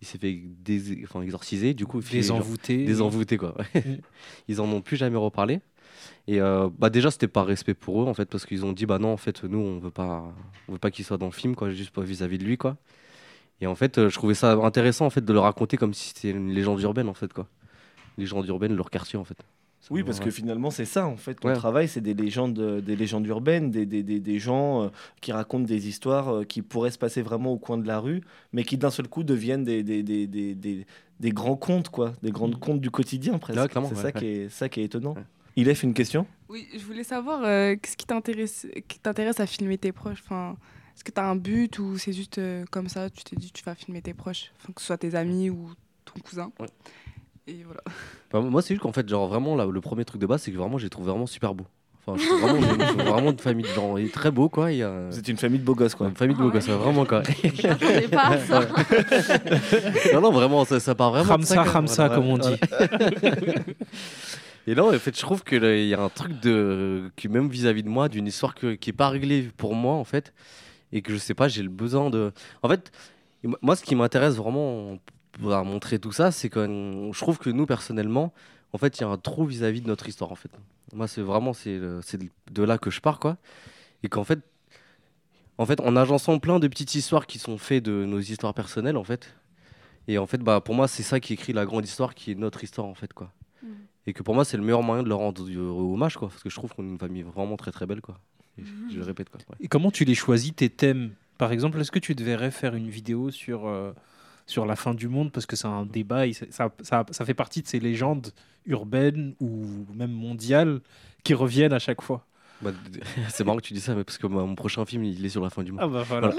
il s'est fait dés- enfin, exorciser, du coup,
Désenvoûté.
désenvoûté quoi.
Mm.
ils en ont plus jamais reparlé. Et euh, bah déjà c'était par respect pour eux en fait parce qu'ils ont dit bah non en fait nous on veut pas on veut pas qu'il soit dans le film quoi juste pas vis-à-vis de lui quoi. Et en fait euh, je trouvais ça intéressant en fait de le raconter comme si c'était une légende urbaine en fait quoi. Légende urbaine leur quartier en fait.
Oui, parce que finalement, c'est ça, en fait. Ton
Ouais.
travail, c'est des légendes, euh, des légendes urbaines, des, des, des, des gens euh, qui racontent des histoires euh, qui pourraient se passer vraiment au coin de la rue, mais qui d'un seul coup deviennent des, des, des, des, des, des grands contes, quoi. Des grands contes du quotidien, presque. C'est
ouais,
ça,
ouais.
Qui est, ça qui est étonnant. Il est une question?
Oui, je voulais savoir euh, qu'est-ce qui t'intéresse qui t'intéresse à filmer tes proches? Enfin, est-ce que tu as un but ou c'est juste euh, comme ça, tu t'es dit tu vas filmer tes proches, enfin, que ce soit tes amis ou ton cousin? Et voilà.
Bah, moi c'est juste qu'en fait genre vraiment là, le premier truc de base c'est que vraiment j'ai trouvé vraiment super beau. Enfin je trouve vraiment, je vraiment une famille de gens il est très beau quoi. Il a...
Vous êtes une famille de beaux gosses quoi.
Une famille de
Ah
beaux
ouais.
gosses ouais, vraiment quoi.
m'attendais pas à ça.
Non non vraiment ça, ça part vraiment.
Ramsa. Ramsa, comme on
ouais. Et là, en fait, je trouve qu'il y a un truc de, qui, même vis-à-vis de moi, d'une histoire que, qui n'est pas réglée pour moi, en fait, et que je sais pas, j'ai le besoin de. En fait, moi, ce qui m'intéresse vraiment pour montrer tout ça, c'est que euh, je trouve que nous, personnellement, en fait, il y a un trou vis-à-vis de notre histoire, en fait. Moi, c'est vraiment c'est de là que je pars, quoi. Et qu'en fait, en fait, en agençant plein de petites histoires qui sont faites de nos histoires personnelles, en fait. Et en fait, bah, pour moi, c'est ça qui écrit la grande histoire, qui est notre histoire, en fait, quoi. Et que pour moi, c'est le meilleur moyen de leur rendre du- hommage, quoi. Parce que je trouve qu'on est une famille vraiment très très belle, quoi. Et je, je le répète, quoi. ouais.
Et comment tu les choisis, tes thèmes? Par exemple, est-ce que tu devrais faire une vidéo sur, euh, sur la fin du monde Parce que c'est un débat, et ça, ça fait partie de ces légendes urbaines ou même mondiales qui reviennent à chaque fois.
Bah, c'est marrant que tu dis ça, mais parce que mon prochain film, il est sur la fin du monde.
Ah bah voilà.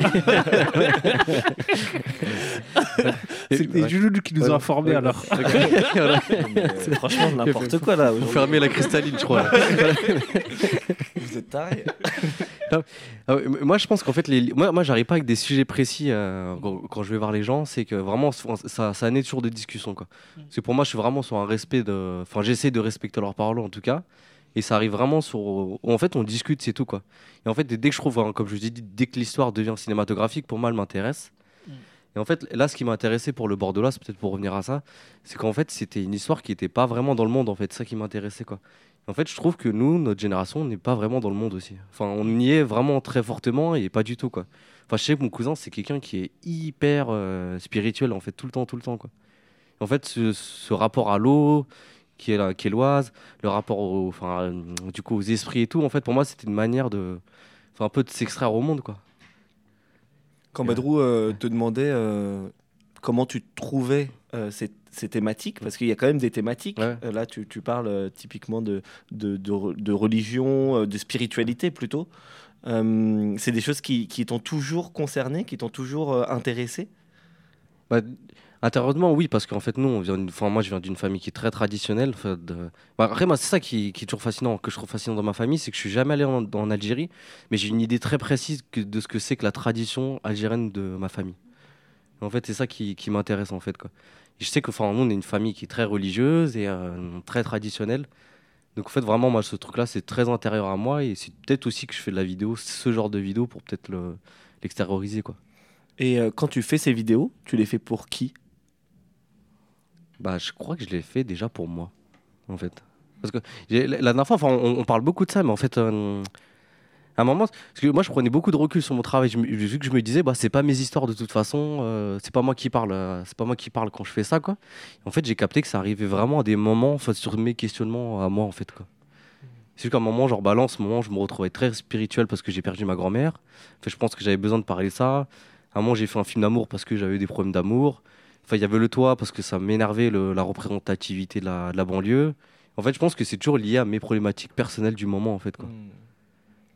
Et-
C'est des qui nous ont
Ouais.
informés,
Ouais.
alors.
Voilà.
Mais franchement, n'importe quoi, là,
Vous fermez la cristalline, je crois.
Vous êtes tarés.
Ah moi, je pense qu'en fait, les... moi, moi j'arrive pas avec des sujets précis euh, quand, quand je vais voir les gens. C'est que vraiment, ça, ça naît toujours des discussions. Quoi. Parce que pour moi, je suis vraiment sur un respect de. Enfin, j'essaie de respecter leurs paroles en tout cas. Et ça arrive vraiment sur. En fait, on discute, c'est tout. quoi. Et en fait, dès que je trouve, hein, comme je vous ai dit, dès que l'histoire devient cinématographique, pour moi, elle m'intéresse. Et en fait, là, ce qui m'a intéressé pour le Bordeaux, c'est peut-être pour revenir à ça, c'est qu'en fait, c'était une histoire qui n'était pas vraiment dans le monde, en fait. C'est ça qui m'intéressait, quoi. En fait, je trouve que nous, notre génération, on n'est pas vraiment dans le monde aussi. Enfin, on y est vraiment très fortement et pas du tout, quoi. Enfin, je sais que mon cousin, c'est quelqu'un qui est hyper euh, spirituel, en fait, tout le temps, tout le temps, quoi. En fait, ce, ce rapport à l'eau, qui est, la, qui est l'Oise, le rapport au, enfin, euh, du coup, aux esprits et tout, en fait, pour moi, c'était une manière de, enfin, un peu de s'extraire au monde, quoi.
Quand Badrou euh, te demandait euh, comment tu trouvais euh, ces, ces thématiques, parce qu'il y a quand même des thématiques. Là, tu, tu parles typiquement de, de, de re- de religion, de spiritualité plutôt. C'est des choses qui, qui t'ont toujours concerné, qui t'ont toujours intéressé?
Bah, intérieurement, oui, parce qu'en fait, nous, moi, je viens d'une famille qui est très traditionnelle. enfin, de- Bah, après, moi, c'est ça qui, qui est toujours fascinant, que je trouve fascinant dans ma famille, c'est que je suis jamais allé en, Algérie, mais j'ai une idée très précise de ce que c'est que la tradition algérienne de ma famille. En fait, c'est ça qui, m'intéresse, en fait. Je sais que, enfin, nous, on est une famille qui est très religieuse et euh, très traditionnelle. Donc, en fait, vraiment, moi, ce truc-là, c'est très intérieur à moi et c'est peut-être aussi que je fais de la vidéo, ce genre de vidéo, pour peut-être le- l'extérioriser.
Et euh, quand tu fais ces vidéos, tu les fais pour qui?
Bah, je crois que je l'ai fait déjà pour moi, en fait. Parce que la dernière fois, enfin, on, parle beaucoup de ça, mais en fait, euh, à un moment, parce que moi, je prenais beaucoup de recul sur mon travail. Je vu que je me disais, bah, c'est pas mes histoires de toute façon, euh, c'est pas moi qui parle, euh, c'est pas moi qui parle quand je fais ça, quoi. En fait, j'ai capté que ça arrivait vraiment à des moments, en fait, sur mes questionnements à moi, en fait, quoi. C'est juste qu'à un moment, genre, en ce moment, je me retrouvais très spirituel parce que j'ai perdu ma grand-mère. En fait, je pense que j'avais besoin de parler de ça. À un moment, j'ai fait un film d'amour parce que j'avais des problèmes d'amour. Enfin, il y avait le toit parce que ça m'énervait la représentativité de la, de la banlieue. En fait, je pense que c'est toujours lié à mes problématiques personnelles du moment, en fait. Quoi.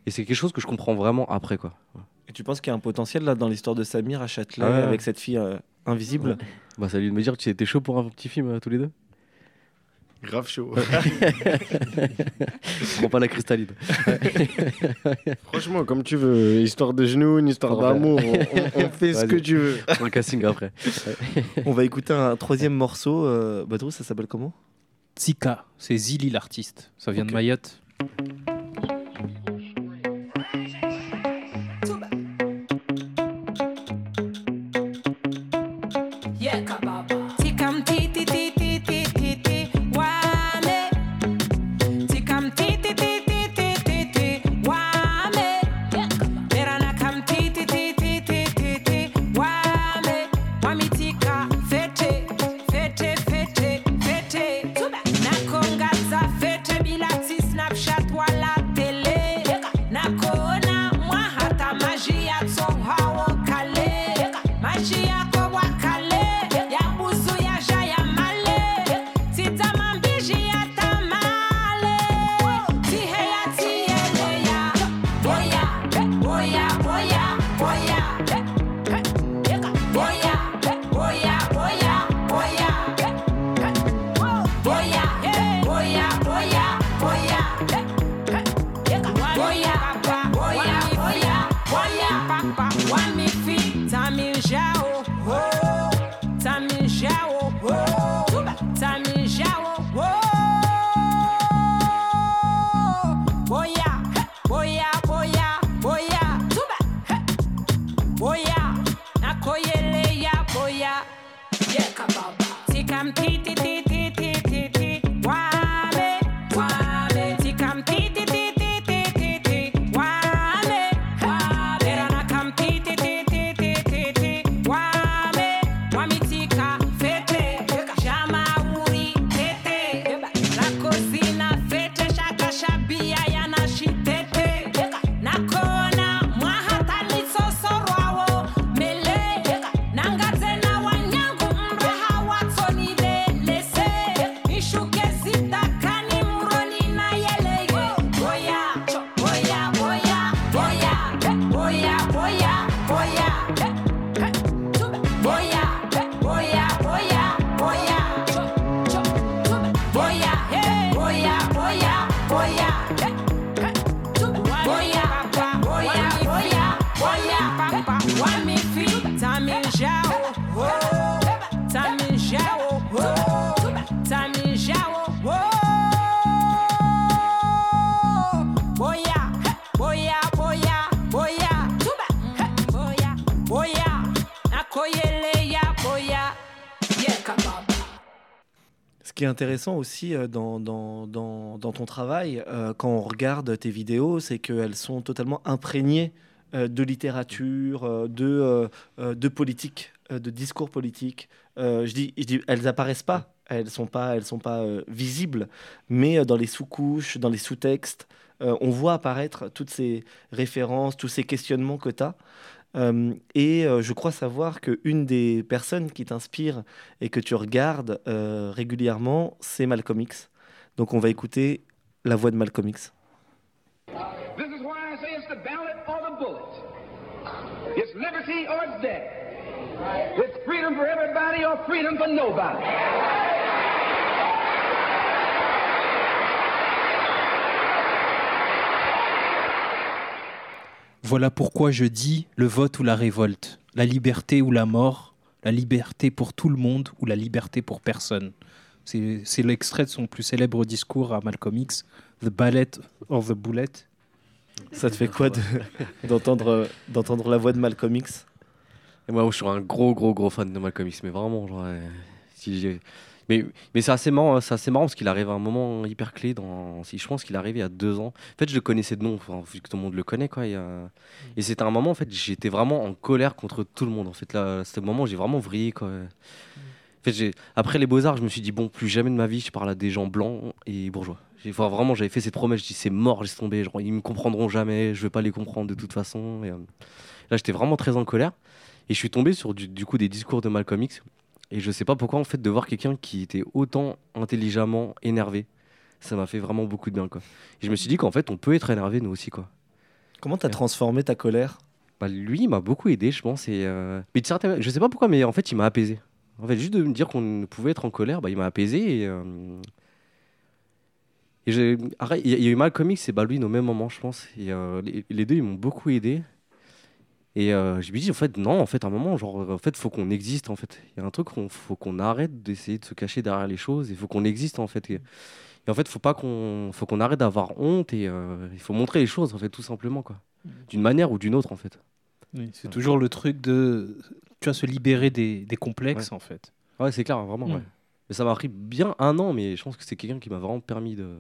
Et c'est quelque chose que je comprends vraiment après, quoi.
Et tu penses qu'il y a un potentiel là dans l'histoire de Samir à Châtelet
Ah ouais.
avec cette fille euh, invisible?
Bah, salut de me dire, tu étais chaud pour un petit film euh, tous les deux
Grave chaud.
Prends pas la cristalline.
Franchement, comme tu veux. Histoire de genoux, une histoire d'amour. On, fait ce que tu veux.
Le casting après.
On va écouter un troisième morceau. Euh, Badrou, ça s'appelle comment?
Zika, c'est Zili l'artiste. Ça vient de Mayotte.
Intéressant aussi euh, dans, dans, dans, ton travail, euh, quand on regarde tes vidéos, c'est qu'elles sont totalement imprégnées euh, de littérature, de, de politique, de discours politique. Je, dis, je dis, elles apparaissent pas, elles sont pas, elles sont pas visibles, mais dans les sous-couches, dans les sous-textes, on voit apparaître toutes ces références, tous ces questionnements que tu as. Euh, et euh, je crois savoir qu'une des personnes qui t'inspire et que tu regardes euh, régulièrement, c'est Malcolm X. Donc on va écouter la voix de Malcolm X.
This is why I say it's the ballot or the bullet. It's liberty or it's death. It's freedom for everybody or freedom for nobody.
Voilà pourquoi je dis le vote ou la révolte, la liberté ou la mort, la liberté pour tout le monde ou la liberté pour personne. C'est l'extrait de son plus célèbre discours à Malcolm X, The Ballot or the Bullet.
Ça te fait quoi de- d'entendre d'entendre la voix de Malcolm X?
Et moi, je suis un gros, gros, gros fan de Malcolm X, mais vraiment, genre, euh, si j'ai- mais, mais c'est assez marrant, hein, c'est assez marrant parce qu'il arrive à un moment hyper clé dans. Si je pense qu'il est arrivé il y a deux ans. En fait, je le connaissais de nom, enfin, vu que tout le monde le connaît, quoi. y a- Et c'était un moment, en fait, j'étais vraiment en colère contre tout le monde. En fait, là, c'était le moment où j'ai vraiment vrillé, quoi. En fait, j'ai- après les beaux arts, je me suis dit bon, plus jamais de ma vie, je parle à des gens blancs et bourgeois. J'ai- Enfin, vraiment, j'avais fait cette promesse. Je dis c'est mort, laisse tomber. Genre, ils me comprendront jamais. Je vais pas les comprendre de toute façon. Et, euh, là, j'étais vraiment très en colère. Et je suis tombé sur du, du coup des discours de Malcolm X. Et je sais pas pourquoi, en fait, de voir quelqu'un qui était autant intelligemment énervé, ça m'a fait vraiment beaucoup de bien, quoi. Et je me suis dit qu'en fait, on peut être énervé, nous aussi, quoi.
Comment t'as transformé ta colère?
Bah, lui, il m'a beaucoup aidé, je pense. Et, euh, Mais de certaines... je sais pas pourquoi, mais en fait, il m'a apaisé. En fait, juste de me dire qu'on pouvait être en colère, bah, il m'a apaisé. Et, euh, et il y, a- il y a eu Malcolm X et Baldwin au même moment, je pense. Et euh, les, les deux, ils m'ont beaucoup aidé. Et euh, je me dis, en fait, non, en fait, à un moment, genre, en fait, faut qu'on existe, en fait. Il y a un truc, il faut qu'on arrête d'essayer de se cacher derrière les choses. Il faut qu'on existe, en fait. Et, et en fait, faut pas qu'on, faut qu'on arrête d'avoir honte et euh, il faut montrer les choses, en fait, tout simplement, quoi. D'une manière ou d'une autre, en fait.
Oui, c'est toujours le truc de tu vas se libérer des, des complexes
Ouais.
en fait.
Ouais, c'est clair, vraiment.
Mm.
ouais. Mais ça m'a pris bien un an, mais je pense que c'est quelqu'un qui m'a vraiment permis de.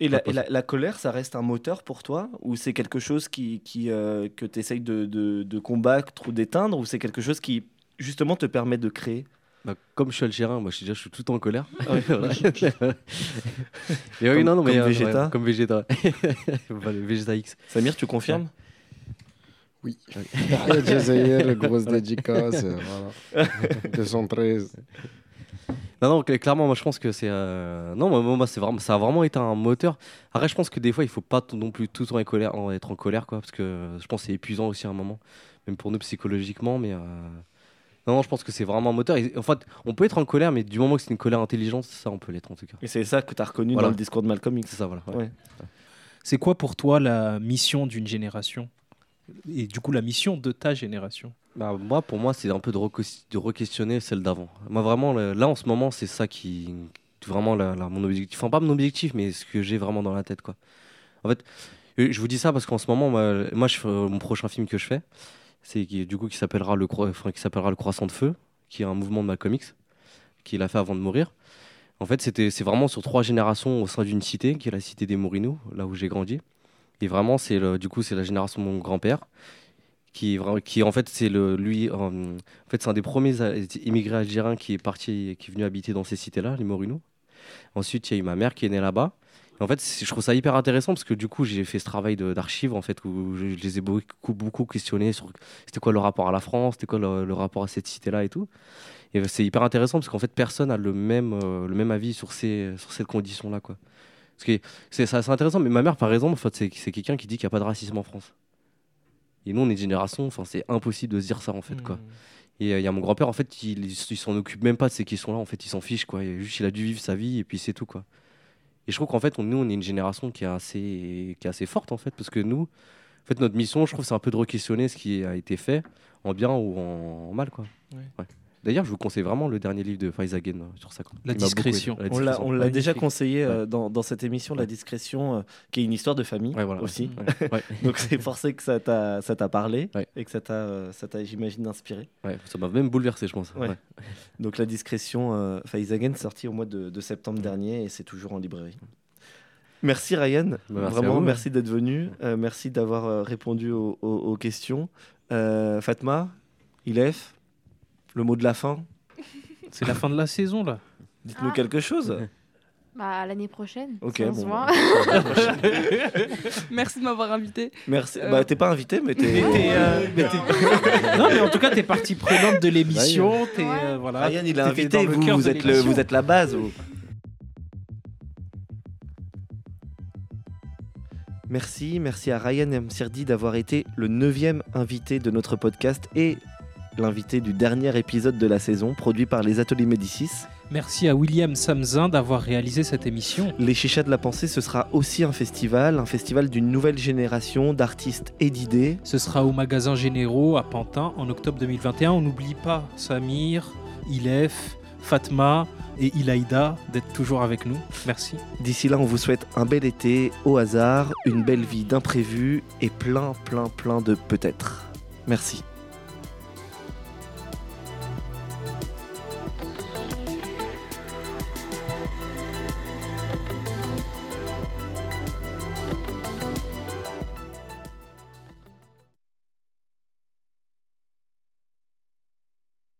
Et, la, et la- la colère, ça reste un moteur pour toi Ou c'est quelque chose qui, qui, euh, que tu essayes de, de- de combattre ou d'éteindre Ou c'est quelque chose qui, justement, te permet de créer?
Bah, comme je suis algérien, moi je suis déjà je suis tout le temps en colère.
Ouais.
mais oui,
Comme-
non, non, mais
comme
euh,
Vegeta
ouais, comme Vegeta. Bah, le Vegeta X.
Samir, tu confirmes?
Oui. Jazair, grosse dédicace, voilà. 213.
Non, non, cl- clairement, moi je pense que c'est. euh, Non, moi, moi, c'est vraiment, ça a vraiment été un moteur. Après, je pense que des fois, il faut pas t- non plus tout le temps être, colère, en- être en colère, quoi, parce que je pense que c'est épuisant aussi à un moment, même pour nous psychologiquement. Mais euh, non, non, je pense que c'est vraiment un moteur. Et, en fait, on peut être en colère, mais du moment que c'est une colère intelligente, ça, on peut l'être en tout cas.
Et c'est ça que tu as reconnu
Voilà.
dans le discours de Malcolm X.
C'est ça, voilà. ouais.
Ouais.
C'est quoi pour toi la mission d'une génération? Et du coup, la mission de ta génération?
Bah, moi, pour moi, c'est un peu de, re-questionner celle d'avant. Moi, vraiment, là, en ce moment, c'est ça qui. Vraiment, mon objectif. Enfin, pas mon objectif, mais ce que j'ai vraiment dans la tête, quoi. En fait, je vous dis ça parce qu'en ce moment, moi, je euh, mon prochain film que je fais, c'est du coup qui s'appellera le, enfin, le Croissant de Feu, qui est un mouvement de Malcolm X, qu'il a fait avant de mourir. En fait, c'est vraiment sur trois générations au sein d'une cité, qui est la cité des Mourinous, là où j'ai grandi. Et vraiment, c'est du coup, c'est la génération de mon grand-père, qui, en fait, c'est le, lui, euh, en fait, c'est un des premiers a- immigrés algériens qui est parti, qui est venu habiter dans ces cités-là, les Mourinous. Ensuite, il y a eu ma mère qui est née là-bas. En fait, je trouve ça hyper intéressant parce que du coup, j'ai fait ce travail d'archives en fait où je, les ai beaucoup, beaucoup questionnés sur c'était quoi le rapport à la France, c'était quoi le, rapport à cette cité-là et tout. Et c'est hyper intéressant parce qu'en fait, personne a le même, euh, le même avis sur ces, sur cette condition-là, quoi. Parce que c'est intéressant. Mais ma mère, par exemple, en fait, c'est quelqu'un qui dit qu'il n'y a pas de racisme en France. Et nous, on est une génération, enfin, c'est impossible de se dire ça, en fait, quoi. Et euh, il y a mon grand-père, en fait, il, il s'en occupe même pas de ces questions-là. En fait, il s'en fiche, quoi. Il, juste, il a dû vivre sa vie et puis c'est tout, quoi. Et je trouve qu'en fait, on- nous, on est une génération qui est assez, qui est assez forte, en fait, parce que nous, en fait, notre mission, je trouve, c'est un peu de re-questionner ce qui a été fait, en bien ou en, en mal, quoi.
Ouais.
Ouais. D'ailleurs, je vous conseille vraiment le dernier livre de Faizagen euh, sur ça.
La discrétion.
La
On l'a, on l'a
Ouais.
déjà conseillé euh,
Ouais.
dans, dans cette émission, La Discrétion, euh, qui est une histoire de famille
Ouais, voilà.
aussi.
Ouais. Ouais.
Donc c'est forcé que ça t'a, parlé
Ouais.
et que ça t'a, euh, j'imagine, inspiré.
Ouais, ça m'a même bouleversé, je pense.
Ouais.
Ouais.
Donc La Discrétion, euh, Faizagen, sorti au mois de, de septembre dernier et c'est toujours en librairie. Merci Ryan,
Bah,
vraiment merci d'être venu, Euh, merci d'avoir euh, répondu aux, aux- aux questions. Euh, Fatma, Ilef, le mot de la fin,
C'est la fin de la saison là.
dites-nous quelque chose.
Bah, à l'année prochaine.
Ok,
si on
bon,
se
bah,
voit.
à.
Merci de m'avoir invité.
Merci.
Euh,
Bah, t'es pas invité,
mais t'es. Euh, mais t'es- non, mais en tout cas, t'es partie prenante de l'émission. T'es, euh, voilà,
Ryan, il a
t'étais
invité,
dans le
vous,
cœur
vous
de
êtes, le,
l'émission.
vous êtes la base. vous. Merci, merci à Ryan et Amsirdi d'avoir été le neuvième invité de notre podcast et l'invité du dernier épisode de la saison, produit par les Ateliers Médicis.
Merci à William Samzin d'avoir réalisé cette émission.
Les Chichas de la Pensée, ce sera aussi un festival, un festival d'une nouvelle génération d'artistes et d'idées.
Ce sera au magasin Généraux à Pantin en octobre 2021. On n'oublie pas Samir, Ilef, Fatma et Ilaïda d'être toujours avec nous. Merci.
D'ici là, on vous souhaite un bel été au hasard, une belle vie d'imprévus et plein, plein, plein de peut-être. Merci.